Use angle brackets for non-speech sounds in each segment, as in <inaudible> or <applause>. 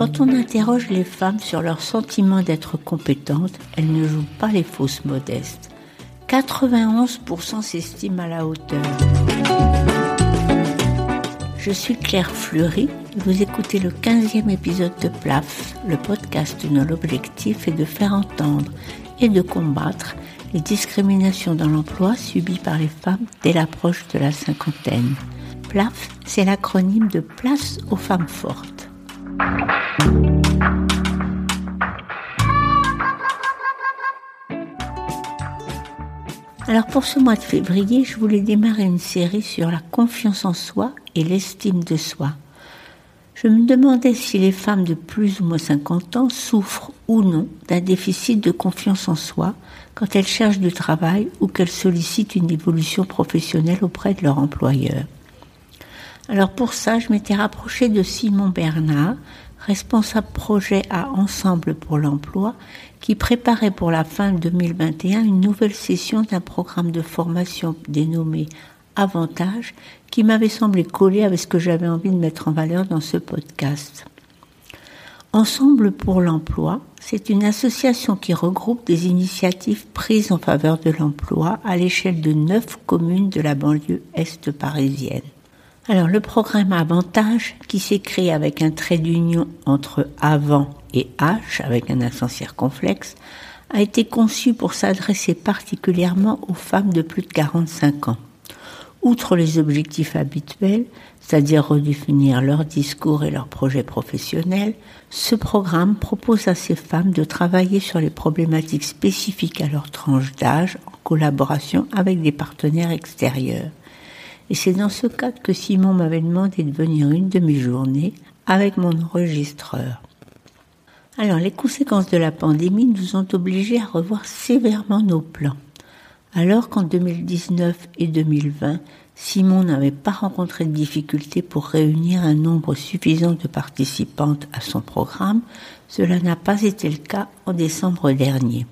Quand on interroge les femmes sur leur sentiment d'être compétentes, elles ne jouent pas les fausses modestes. 91% s'estiment à la hauteur. Je suis Claire Fleury vous écoutez le 15e épisode de PLAF, le podcast dont l'objectif est de faire entendre et de combattre les discriminations dans l'emploi subies par les femmes dès l'approche de la cinquantaine. PLAF, c'est l'acronyme de Place aux femmes fortes. Alors pour ce mois de février, je voulais démarrer une série sur la confiance en soi et l'estime de soi. Je me demandais si les femmes de plus ou moins 50 ans souffrent ou non d'un déficit de confiance en soi quand elles cherchent du travail ou qu'elles sollicitent une évolution professionnelle auprès de leur employeur. Alors pour ça, je m'étais rapprochée de Simon Bernard, responsable projet à Ensemble pour l'emploi, qui préparait pour la fin 2021 une nouvelle session d'un programme de formation dénommé Avantage, qui m'avait semblé coller avec ce que j'avais envie de mettre en valeur dans ce podcast. Ensemble pour l'emploi, c'est une association qui regroupe des initiatives prises en faveur de l'emploi à l'échelle de neuf communes de la banlieue est parisienne. Alors le programme Avantage, qui s'écrit avec un trait d'union entre avant et H, avec un accent circonflexe, a été conçu pour s'adresser particulièrement aux femmes de plus de 45 ans. Outre les objectifs habituels, c'est-à-dire redéfinir leur discours et leurs projets professionnels, ce programme propose à ces femmes de travailler sur les problématiques spécifiques à leur tranche d'âge en collaboration avec des partenaires extérieurs. Et c'est dans ce cadre que Simon m'avait demandé de venir une demi-journée avec mon enregistreur. Alors, les conséquences de la pandémie nous ont obligés à revoir sévèrement nos plans. Alors qu'en 2019 et 2020, Simon n'avait pas rencontré de difficultés pour réunir un nombre suffisant de participantes à son programme, cela n'a pas été le cas en décembre dernier.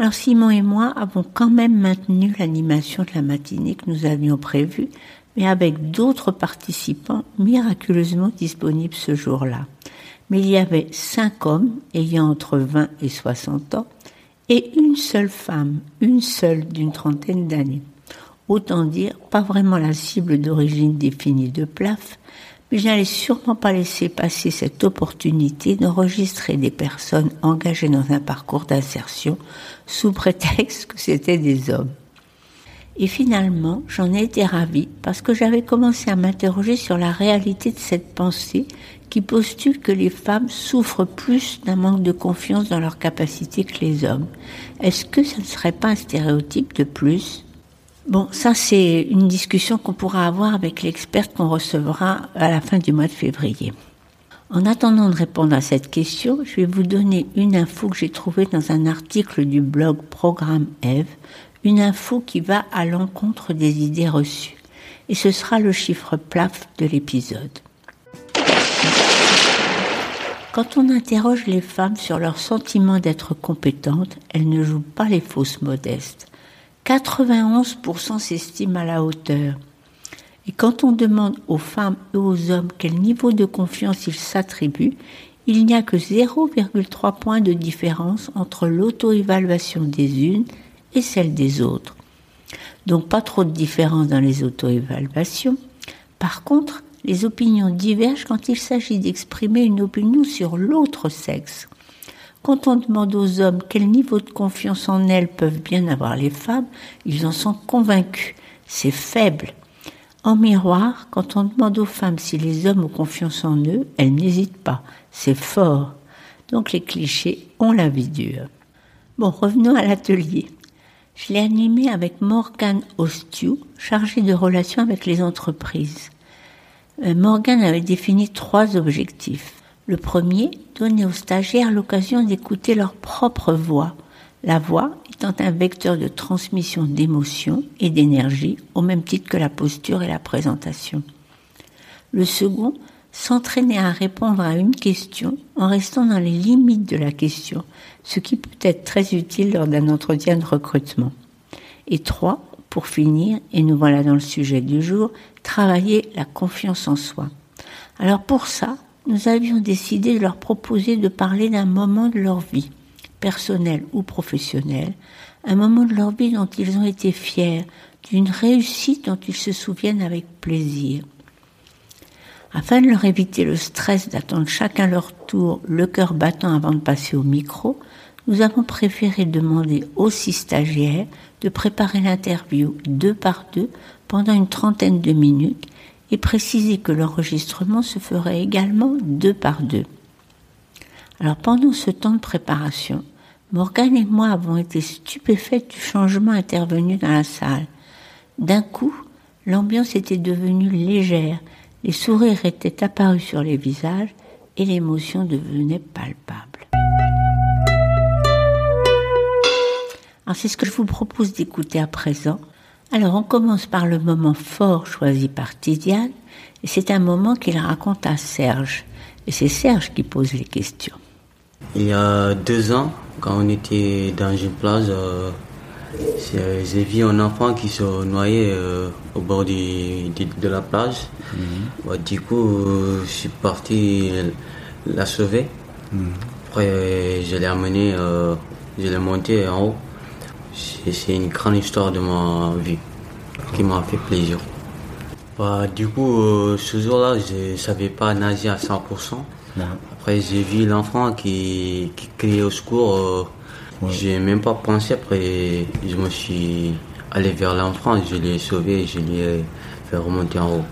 Alors Simon et moi avons quand même maintenu l'animation de la matinée que nous avions prévue, mais avec d'autres participants miraculeusement disponibles ce jour-là. Mais il y avait cinq hommes ayant entre 20 et 60 ans et une seule femme, une seule d'une trentaine d'années. Autant dire, pas vraiment la cible d'origine définie de PLAF, mais je n'allais sûrement pas laisser passer cette opportunité d'enregistrer des personnes engagées dans un parcours d'insertion sous prétexte que c'était des hommes. Et finalement, j'en ai été ravie parce que j'avais commencé à m'interroger sur la réalité de cette pensée qui postule que les femmes souffrent plus d'un manque de confiance dans leurs capacités que les hommes. Est-ce que ça ne serait pas un stéréotype de plus? Bon, ça c'est une discussion qu'on pourra avoir avec l'experte qu'on recevra à la fin du mois de février. En attendant de répondre à cette question, je vais vous donner une info que j'ai trouvée dans un article du blog Programme Eve une info qui va à l'encontre des idées reçues. Et ce sera le chiffre plaf de l'épisode. Quand on interroge les femmes sur leur sentiment d'être compétentes, elles ne jouent pas les fausses modestes. 91% s'estiment à la hauteur. Et quand on demande aux femmes et aux hommes quel niveau de confiance ils s'attribuent, il n'y a que 0,3 points de différence entre l'auto-évaluation des unes et celle des autres. Donc pas trop de différence dans les auto-évaluations. Par contre, les opinions divergent quand il s'agit d'exprimer une opinion sur l'autre sexe. Quand on demande aux hommes quel niveau de confiance en elles peuvent bien avoir les femmes, ils en sont convaincus. C'est faible. En miroir, quand on demande aux femmes si les hommes ont confiance en eux, elles n'hésitent pas. C'est fort. Donc les clichés ont la vie dure. Bon, revenons à l'atelier. Je l'ai animé avec Morgane Ostiou, chargée de relations avec les entreprises. Euh, Morgane avait défini trois objectifs. Le premier, donner aux stagiaires l'occasion d'écouter leur propre voix. La voix étant un vecteur de transmission d'émotions et d'énergie au même titre que la posture et la présentation. Le second, s'entraîner à répondre à une question en restant dans les limites de la question, ce qui peut être très utile lors d'un entretien de recrutement. Et trois, pour finir, et nous voilà dans le sujet du jour, travailler la confiance en soi. Alors pour ça, nous avions décidé de leur proposer de parler d'un moment de leur vie, personnel ou professionnel, un moment de leur vie dont ils ont été fiers, d'une réussite dont ils se souviennent avec plaisir. Afin de leur éviter le stress d'attendre chacun leur tour, le cœur battant avant de passer au micro, nous avons préféré demander aux six stagiaires de préparer l'interview deux par deux pendant une trentaine de minutes et préciser que l'enregistrement se ferait également deux par deux. Alors pendant ce temps de préparation, Morgane et moi avons été stupéfaites du changement intervenu dans la salle. D'un coup, l'ambiance était devenue légère, les sourires étaient apparus sur les visages et l'émotion devenait palpable. Alors c'est ce que je vous propose d'écouter à présent. Alors on commence par le moment fort choisi par Tidiane et c'est un moment qu'il raconte à Serge. Et c'est Serge qui pose les questions. Il y a deux ans, quand on était dans une plage, euh, j'ai vu un enfant qui se noyait euh, au bord de la plage. Mhm. du coup, je suis parti la sauver. Mhm. Après, je l'ai amené, euh, je l'ai monté en haut. C'est une grande histoire de ma vie qui m'a fait plaisir. Bah, du coup, euh, ce jour-là, je ne savais pas nager à 100%. Après, j'ai vu l'enfant qui, qui criait au secours. Je J'ai même pas pensé. Après, je me suis allé vers l'enfant, je l'ai sauvé, je l'ai fait remonter en haut.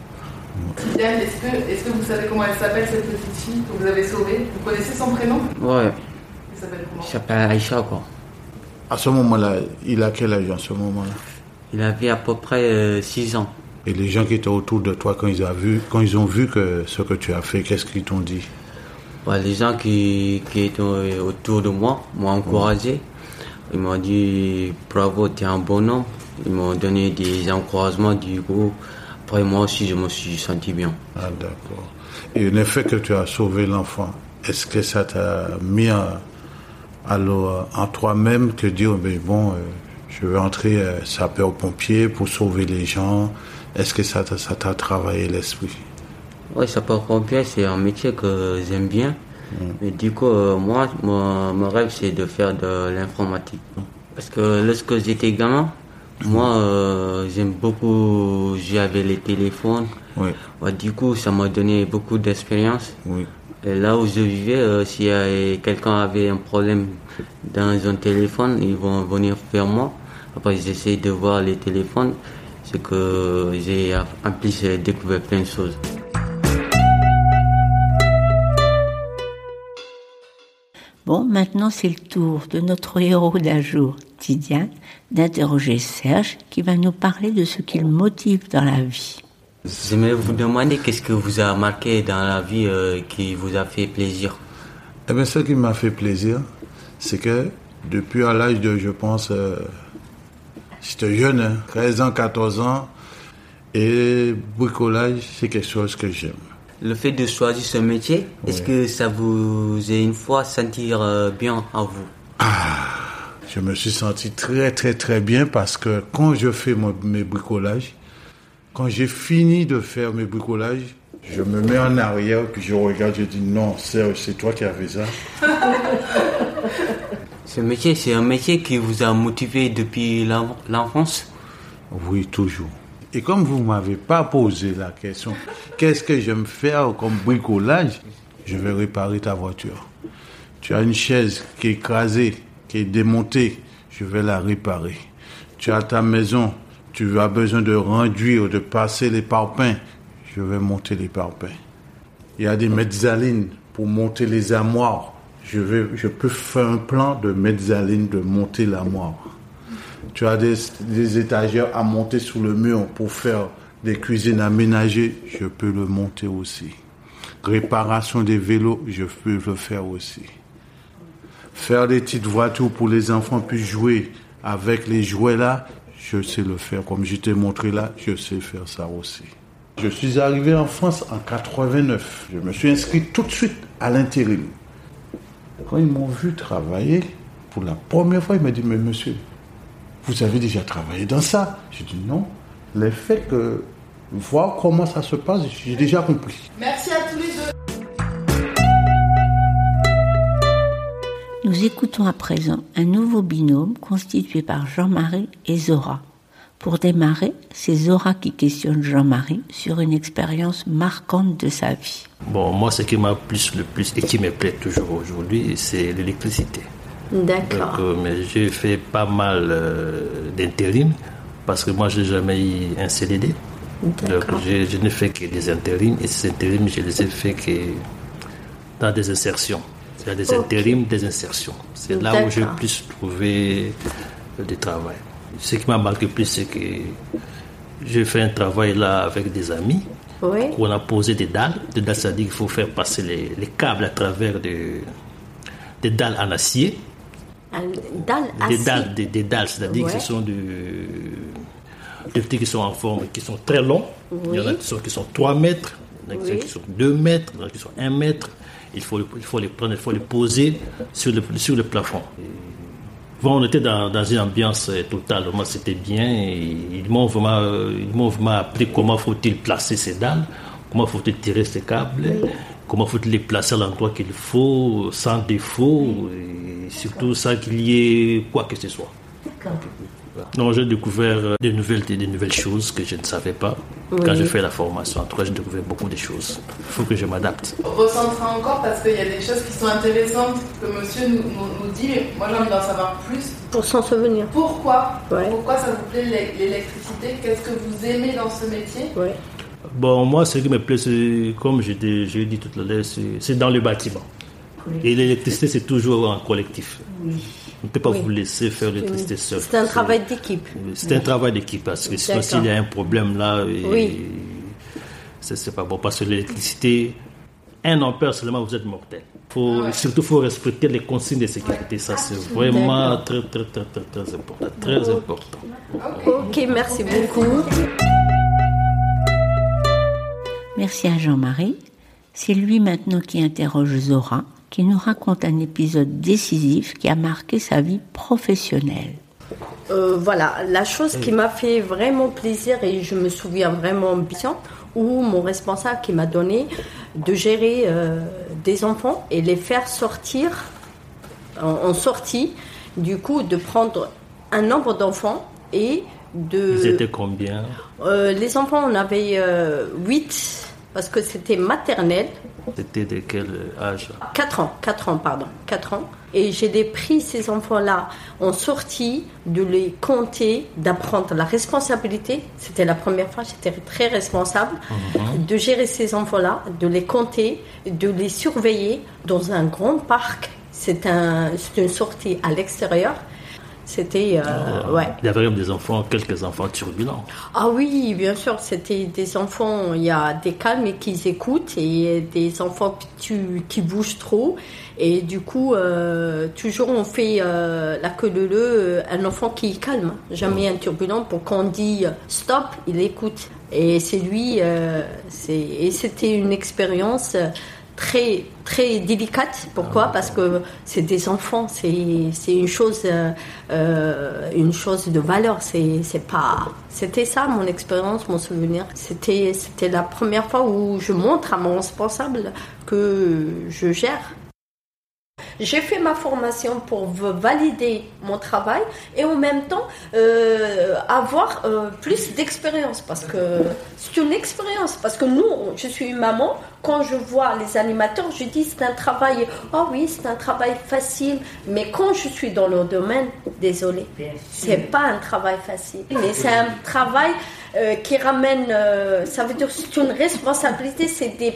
est-ce que, vous savez comment elle s'appelle cette petite fille que vous avez sauvée? Vous connaissez son prénom? Ouais. Il s'appelle comment? Il s'appelle Aïcha, quoi. À ce moment-là, il a quel âge à ce moment-là? Il avait à peu près 6 euh, ans. Et les gens qui étaient autour de toi, quand ils, ont vu, quand ils ont vu que ce que tu as fait, qu'est-ce qu'ils t'ont dit? Les gens qui, qui, étaient autour de moi m'ont encouragé. Ils m'ont dit bravo, tu es un bon homme. Ils m'ont donné des encouragements du coup. Après moi aussi, je me suis senti bien. Ah d'accord. Et le fait que tu as sauvé l'enfant, est-ce que ça t'a mis alors en toi-même que dire, mais bon, euh, je vais entrer euh, sapeur-pompier pour sauver les gens Est-ce que ça t'a travaillé l'esprit? Oui, sapeur-pompier, c'est un métier que j'aime bien. Mm. Mais du coup, euh, moi, mon, rêve, c'est de faire de l'informatique. Parce que lorsque j'étais gamin, moi, euh, j'aime beaucoup avec les téléphones. Oui. du coup, ça m'a donné beaucoup d'expérience. Oui. Là où je vivais, euh, si quelqu'un avait un problème dans un téléphone, ils vont venir vers moi. Après, j'essaie de voir les téléphones. C'est que j'ai en plus découvert plein de choses. Bon, maintenant c'est le tour de notre <laughs> héros d'un jour, Tidiane, d'interroger Serge qui va nous parler de ce qu'il motive dans la vie. J'aimerais vous demander qu'est-ce que vous a marqué dans la vie euh, qui vous a fait plaisir? Eh bien, ce qui m'a fait plaisir, c'est que depuis à l'âge de, je pense, euh, j'étais jeune, 13 hein, ans, 14 ans, et bricolage, c'est quelque chose que j'aime. Le fait de choisir ce métier, est-ce que ça vous a une fois sentir euh, bien en vous? Ah, Je me suis senti très très très bien parce que quand je fais mes bricolages, quand j'ai fini de faire mes bricolages, je me mets en arrière puis je regarde, je dis non, c'est toi qui as fait ça. <laughs> ce métier, c'est un métier qui vous a motivé depuis l'enfance? Oui, toujours. Et comme vous ne m'avez pas posé la question, qu'est-ce que j'aime faire comme bricolage? Je vais réparer ta voiture. Tu as une chaise qui est écrasée, qui est démontée, je vais la réparer. Tu as ta maison, tu as besoin de renduire, de passer les parpaings, je vais monter les parpaings. Il y a des mezzalines pour monter les armoires. Je, peux faire un plan de mezzalines de monter l'armoire. Tu as des, étagères à monter sous le mur pour faire des cuisines aménagées, je peux le monter aussi. Réparation des vélos, je peux le faire aussi. Faire des petites voitures pour les enfants puissent jouer avec les jouets là, je sais le faire. Comme je t'ai montré là, je sais faire ça aussi. Je suis arrivé en France en 89. Je me suis inscrit tout de suite à l'intérim. Quand ils m'ont vu travailler, pour la première fois, ils m'ont dit, mais monsieur, vous avez déjà travaillé dans ça? J'ai dit non. Le fait que voir comment ça se passe, j'ai déjà compris. Merci à Nous écoutons à présent un nouveau binôme constitué par Jean-Marie et Zora. Pour démarrer, c'est Zora qui questionne Jean-Marie sur une expérience marquante de sa vie. Bon, moi, ce qui m'a plus le plus et qui me plaît toujours aujourd'hui, c'est l'électricité. D'accord. Donc, euh, mais j'ai fait pas mal euh, d'intérim parce que moi, je n'ai jamais eu un CDD. Donc, D'accord. je, je ne fais que des intérims et ces intérims, je les ai fait que dans des insertions. Il y a des intérims, des insertions. C'est là où j'ai plus trouvé euh, du travail. Ce qui m'a marqué plus, c'est que j'ai fait un travail là avec des amis Oui. où on a posé des dalles. Des dalles, c'est-à-dire qu'il faut faire passer les, les câbles à travers de- des dalles en acier. Dalle Des dalles, des, des dalles, c'est-à-dire Ouais. que ce sont de, des petits qui sont en forme, qui sont très longs. Il y en a qui sont, qui sont 3 mètres, il y en a qui Oui. sont- qui sont 2 mètres, il y en a qui sont 1 mètre. Il faut, il faut les prendre, il faut les poser sur le, sur le plafond. Bon, on était dans, dans une ambiance euh, totale, vraiment c'était bien. Ils m'ont vraiment, euh, ils vraiment appris comment faut-il placer ces dalles, comment faut-il tirer ces câbles, comment faut-il les placer à l'endroit qu'il faut, sans défaut, et surtout sans qu'il y ait quoi que ce soit. Non, j'ai découvert euh, des nouvelles, des, nouvelles choses que je ne savais pas. Quand j'ai fait la formation, en tout cas, j'ai découvert beaucoup de choses. Il faut que je m'adapte. Recentrez encore parce qu'il y a des choses qui sont intéressantes que monsieur nous, nous- nous dit, mais moi j'ai envie d'en savoir plus. Pour s'en souvenir. Pourquoi? Ouais. Pourquoi ça vous plaît l'é- l'électricité? Qu'est-ce que vous aimez dans ce métier? Oui. Bon, moi, ce qui me plaît, c'est, comme l'ai dit tout à l'heure, c'est c'est dans le bâtiment. Et l'électricité, c'est toujours en collectif. On ne peut pas Oui. vous laisser faire l'électricité seul. C'est un travail d'équipe. C'est un travail d'équipe parce que sinon, s'il y a un problème là, Oui. c'est c'est pas bon. Parce que l'électricité, un ampère seulement, vous êtes mortel. Faut, Surtout, il faut respecter les consignes de sécurité. Ça, c'est vraiment très, très, très, très, très important. Très important. Ok, merci beaucoup. Merci à Jean-Marie. C'est lui maintenant qui interroge Zora, qui nous raconte un épisode décisif qui a marqué sa vie professionnelle. Euh, voilà, la chose qui m'a fait vraiment plaisir et je me souviens vraiment bien, où mon responsable qui m'a donné de gérer euh, des enfants et les faire sortir en, en sortie, du coup de prendre un nombre d'enfants et de... Ils étaient combien? Euh, les enfants, on avait 8 parce que c'était maternelle. C'était de quel âge 4 ans, 4 ans, pardon, 4 ans. Et j'ai pris ces enfants-là en sortie, de les compter, d'apprendre la responsabilité. C'était la première fois, j'étais très responsable de gérer ces enfants-là, de les compter, de les surveiller dans un grand parc. C'est un, c'est une sortie à l'extérieur. C'était, euh, ouais. Il y avait même des enfants, quelques enfants turbulents. Ah oui, bien sûr, c'était des enfants, il y a des calmes et qui écoutent et des enfants qui, bougent trop. Et du coup, euh, toujours on fait euh, la queue leu leu, un enfant qui est calme, jamais un turbulent. Pour qu'on dit stop, il écoute. Et c'est lui, c'est- et c'était une expérience très très délicate. Pourquoi? Parce que c'est des enfants, c'est une chose euh, une chose de valeur. C'est pas c'était ça mon expérience, mon souvenir. C'était c'était la première fois où je montre à mon responsable que je gère. J'ai fait ma formation pour valider mon travail et en même temps euh, avoir euh, plus d'expérience parce que c'est une expérience. Parce que nous, je suis une maman, quand je vois les animateurs, je dis c'est un travail, oh oui, c'est un travail facile, mais quand je suis dans le domaine, désolé, c'est pas un travail facile, mais c'est un travail euh, qui ramène, ça veut dire c'est une responsabilité, c'est des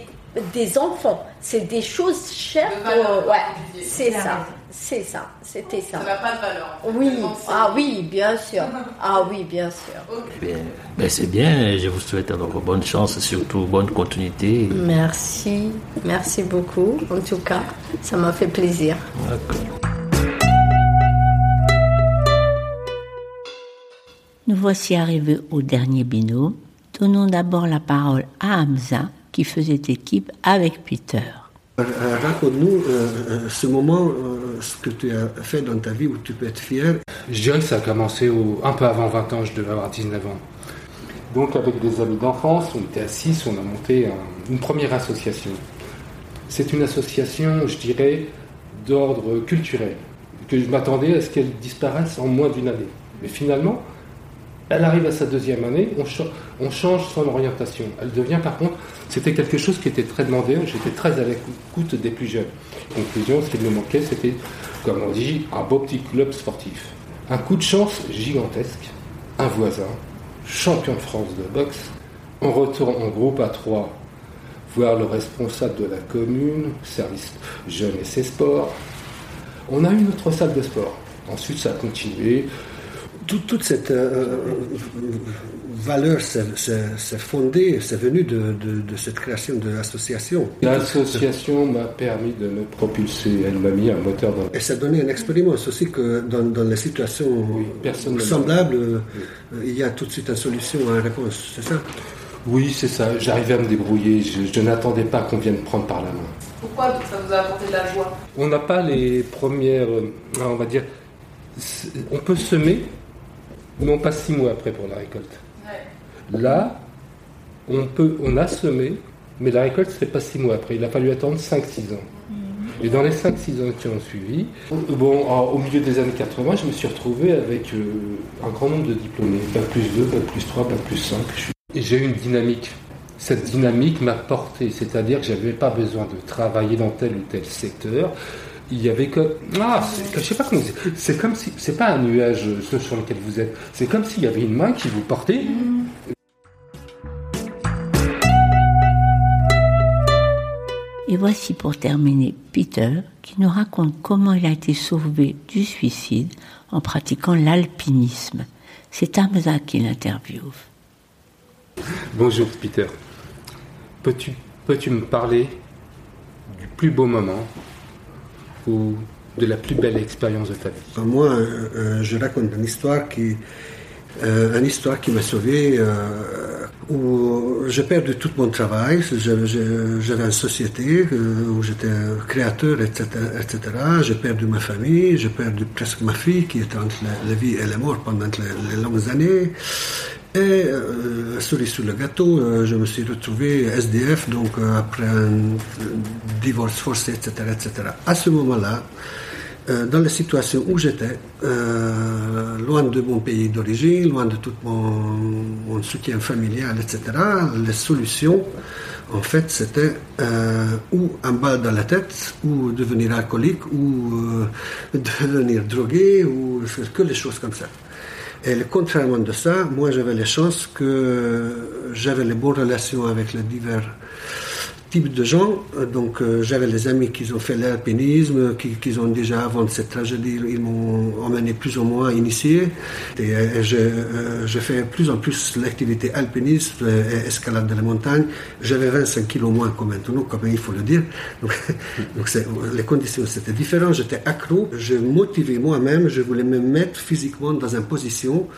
des enfants, c'est des choses chères. De valeur, ouais, c'est ça, c'est ça, c'était ça. Ça n'a pas de valeur. Oui, ah oui, bien sûr. <laughs> Ah oui, bien sûr. Eh bien, ben, c'est bien, je vous souhaite alors bonne chance et surtout bonne continuité. Merci, merci beaucoup. En tout cas, ça m'a fait plaisir. Nous voici arrivés au dernier binôme. Donnons d'abord la parole à Hamza, qui faisait équipe avec Peter. Euh, Raconte-nous euh, euh, ce moment, euh, ce que tu as fait dans ta vie où tu peux être fier. Je dirais que ça a commencé au- un peu avant 20 ans, je devais avoir 19 ans. Donc avec des amis d'enfance, on était à 6, on a monté un- une première association. C'est une association, je dirais, d'ordre culturel, que je m'attendais à ce qu'elle disparaisse en moins d'une année. Mais finalement, elle arrive à sa deuxième année, on, change son orientation. Elle devient par contre, c'était quelque chose qui était très demandé, j'étais très à l'écoute des plus jeunes. Conclusion, ce qui me manquait, c'était, comme on dit, un beau petit club sportif. Un coup de chance gigantesque, un voisin, champion de France de boxe, on retourne en groupe à trois voir le responsable de la commune, service jeunes et ses sports. On a eu notre salle de sport. Ensuite, ça a continué toute cette euh, valeur s'est fondée, c'est venu de, cette création de l'association. L'association m'a permis de me propulser, elle m'a mis un moteur dans... Et ça a donné une expérience aussi que dans, les situations semblables, euh, il y a tout de suite une solution, une réponse, c'est ça? Oui, c'est ça, j'arrivais à me débrouiller, je, n'attendais pas qu'on vienne prendre par la main. Pourquoi ça vous a apporté de la joie? On n'a pas les premières, euh, on va dire, on peut semer, mais on passe six mois après pour la récolte. Là, on, peut, on a semé, mais la récolte, ce n'est pas six mois après. Il a fallu attendre 5-6 ans. Mhm. Et dans les 5-6 ans qui ont suivi, bon, au milieu des années 80, je me suis retrouvé avec euh, un grand nombre de diplômés, Bac plus 2, Bac plus 3, Bac plus 5. Et j'ai eu une dynamique. Cette dynamique m'a porté, c'est-à-dire que je n'avais pas besoin de travailler dans tel ou tel secteur il y avait que ah je sais pas comment c'est comme si c'est pas un nuage euh, sur lequel vous êtes c'est comme s'il y avait une main qui vous portait Et voici pour terminer Peter qui nous raconte comment il a été sauvé du suicide en pratiquant l'alpinisme. C'est Hamza qui l'interviewe. Bonjour Peter. Peux-tu peux me parler du plus beau moment de la plus belle expérience de ta vie? Moi, euh, euh, je raconte une histoire qui, euh, une histoire qui m'a sauvé, où j'ai perdu tout mon travail. J'avais une société où j'étais créateur, etc. etc. J'ai perdu ma famille, j'ai perdu presque ma fille qui était entre la, vie et la mort pendant les, longues années. Et euh, souris sur le gâteau, je me suis retrouvé SDF, donc après un divorce forcé, etc., etc. À ce moment-là, euh, dans la situation où j'étais, euh, loin de mon pays d'origine, loin de tout mon, soutien familial, etc., les solutions, en fait, c'était euh, ou un bal dans la tête, ou devenir alcoolique, ou <laughs> devenir drogué, ou que les choses comme ça. Et contrairement de ça, moi j'avais la chance que j'avais les bonnes relations avec les divers type de gens. Euh, donc, euh, j'avais les amis qui ont fait l'alpinisme, qui, qui, ont déjà, avant cette tragédie, ils m'ont emmené plus ou moins initié. Et, euh, je, fais plus en plus l'activité alpiniste et escalade de la montagne. J'avais 25 kilos moins que maintenant, comme il faut le dire. Donc, <laughs> donc les conditions, c'était différent. J'étais accro. Je motivais moi-même. Je voulais me mettre physiquement dans une position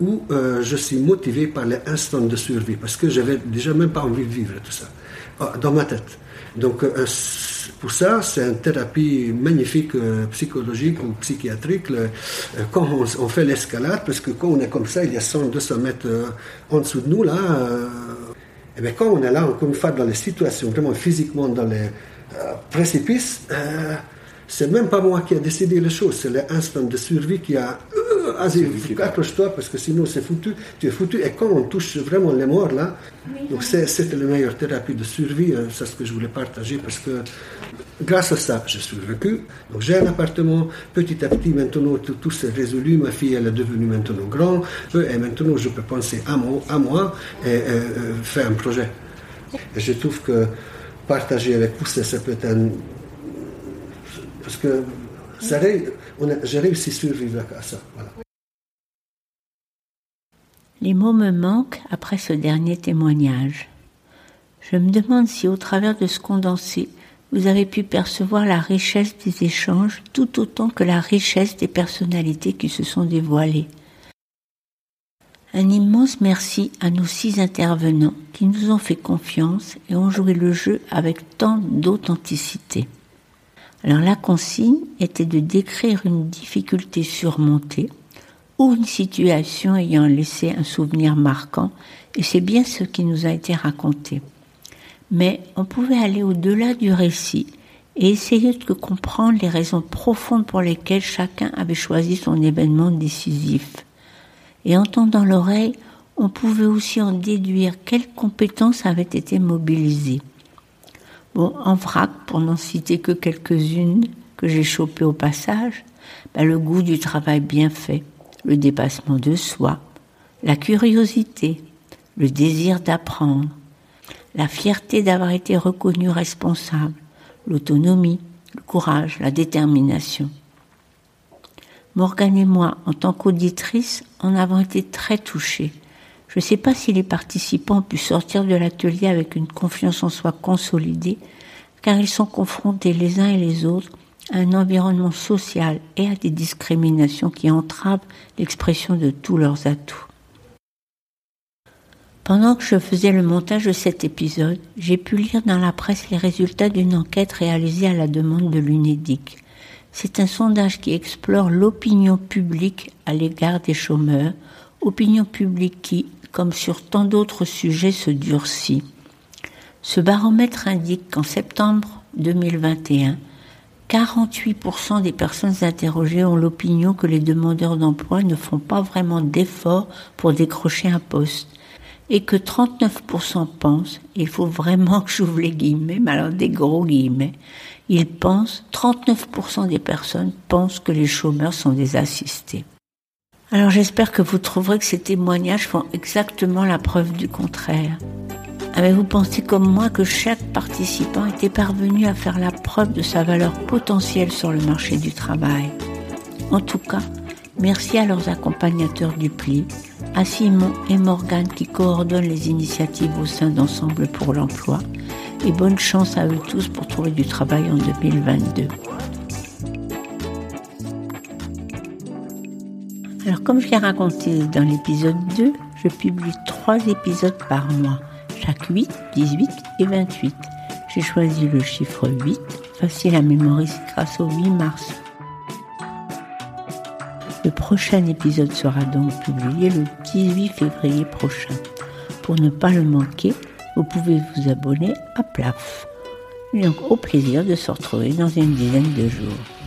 où je suis motivé par les instants de survie, parce que j'avais déjà même pas envie de vivre tout ça. Ah, dans ma tête. Donc, euh, pour ça, c'est une thérapie magnifique euh, psychologique ou psychiatrique euh, quand on, fait l'escalade, parce que quand on est comme ça, il y a 100, 200 mètres en dessous de nous, là, et bien quand on est là, encore une fois, dans les situations, vraiment physiquement dans les précipices, c'est même pas moi qui a décidé les choses, c'est l'instant de survie qui a vas-y, accroche-toi parce que sinon c'est foutu, tu es foutu. Et quand on touche vraiment les morts là, donc c'était la meilleure thérapie de survie, hein, c'est ce que je voulais partager parce que grâce à ça, je suis vécu. Donc j'ai un appartement, petit à petit maintenant tout, s'est résolu, ma fille elle est devenue maintenant grande, et maintenant je peux penser à moi, à moi et, euh, faire un projet. Et je trouve que partager avec vous, ça, peut être un... Parce que j'ai à survivre à ça. Les mots me manquent après ce dernier témoignage. Je me demande si au travers de ce condensé, vous avez pu percevoir la richesse des échanges tout autant que la richesse des personnalités qui se sont dévoilées. Un immense merci à nos six intervenants qui nous ont fait confiance et ont joué le jeu avec tant d'authenticité. Alors la consigne était de décrire une difficulté surmontée ou une situation ayant laissé un souvenir marquant, et c'est bien ce qui nous a été raconté. Mais on pouvait aller au-delà du récit et essayer de comprendre les raisons profondes pour lesquelles chacun avait choisi son événement décisif. Et en tendant l'oreille, on pouvait aussi en déduire quelles compétences avaient été mobilisées. Bon, en vrac, pour n'en citer que quelques-unes que j'ai chopées au passage, ben, le goût du travail bien fait, le dépassement de soi, la curiosité, le désir d'apprendre, la fierté d'avoir été reconnu responsable, l'autonomie, le courage, la détermination. Morgane et moi, en tant qu'auditrice, en avons été très touchés. Je ne sais pas si les participants ont pu sortir de l'atelier avec une confiance en soi consolidée, car ils sont confrontés les uns et les autres à un environnement social et à des discriminations qui entravent l'expression de tous leurs atouts. Pendant que je faisais le montage de cet épisode, j'ai pu lire dans la presse les résultats d'une enquête réalisée à la demande de l'UNEDIC. C'est un sondage qui explore l'opinion publique à l'égard des chômeurs, opinion publique qui, comme sur tant d'autres sujets, se durcit. Ce baromètre indique qu'en septembre 2021, 48% des personnes interrogées ont l'opinion que les demandeurs d'emploi ne font pas vraiment d'efforts pour décrocher un poste et que 39% pensent, il faut vraiment que j'ouvre les guillemets, mais alors des gros guillemets, ils pensent, 39% des personnes pensent que les chômeurs sont des assistés. Alors j'espère que vous trouverez que ces témoignages font exactement la preuve du contraire. Avez-vous pensé comme moi que chaque participant était parvenu à faire la preuve de sa valeur potentielle sur le marché du travail? En tout cas, merci à leurs accompagnateurs du pli, à Simon et Morgane qui coordonnent les initiatives au sein d'Ensemble pour l'emploi et bonne chance à eux tous pour trouver du travail en 2022. Alors comme je l'ai raconté dans l'épisode 2, je publie trois épisodes par mois, chaque 8, 18 et 28. J'ai choisi le chiffre 8, facile à mémoriser grâce au 8 mars le prochain épisode sera donc publié le 18 février prochain. Pour ne pas le manquer, vous pouvez vous abonner à PLAF. Donc au plaisir de se retrouver dans une dizaine de jours.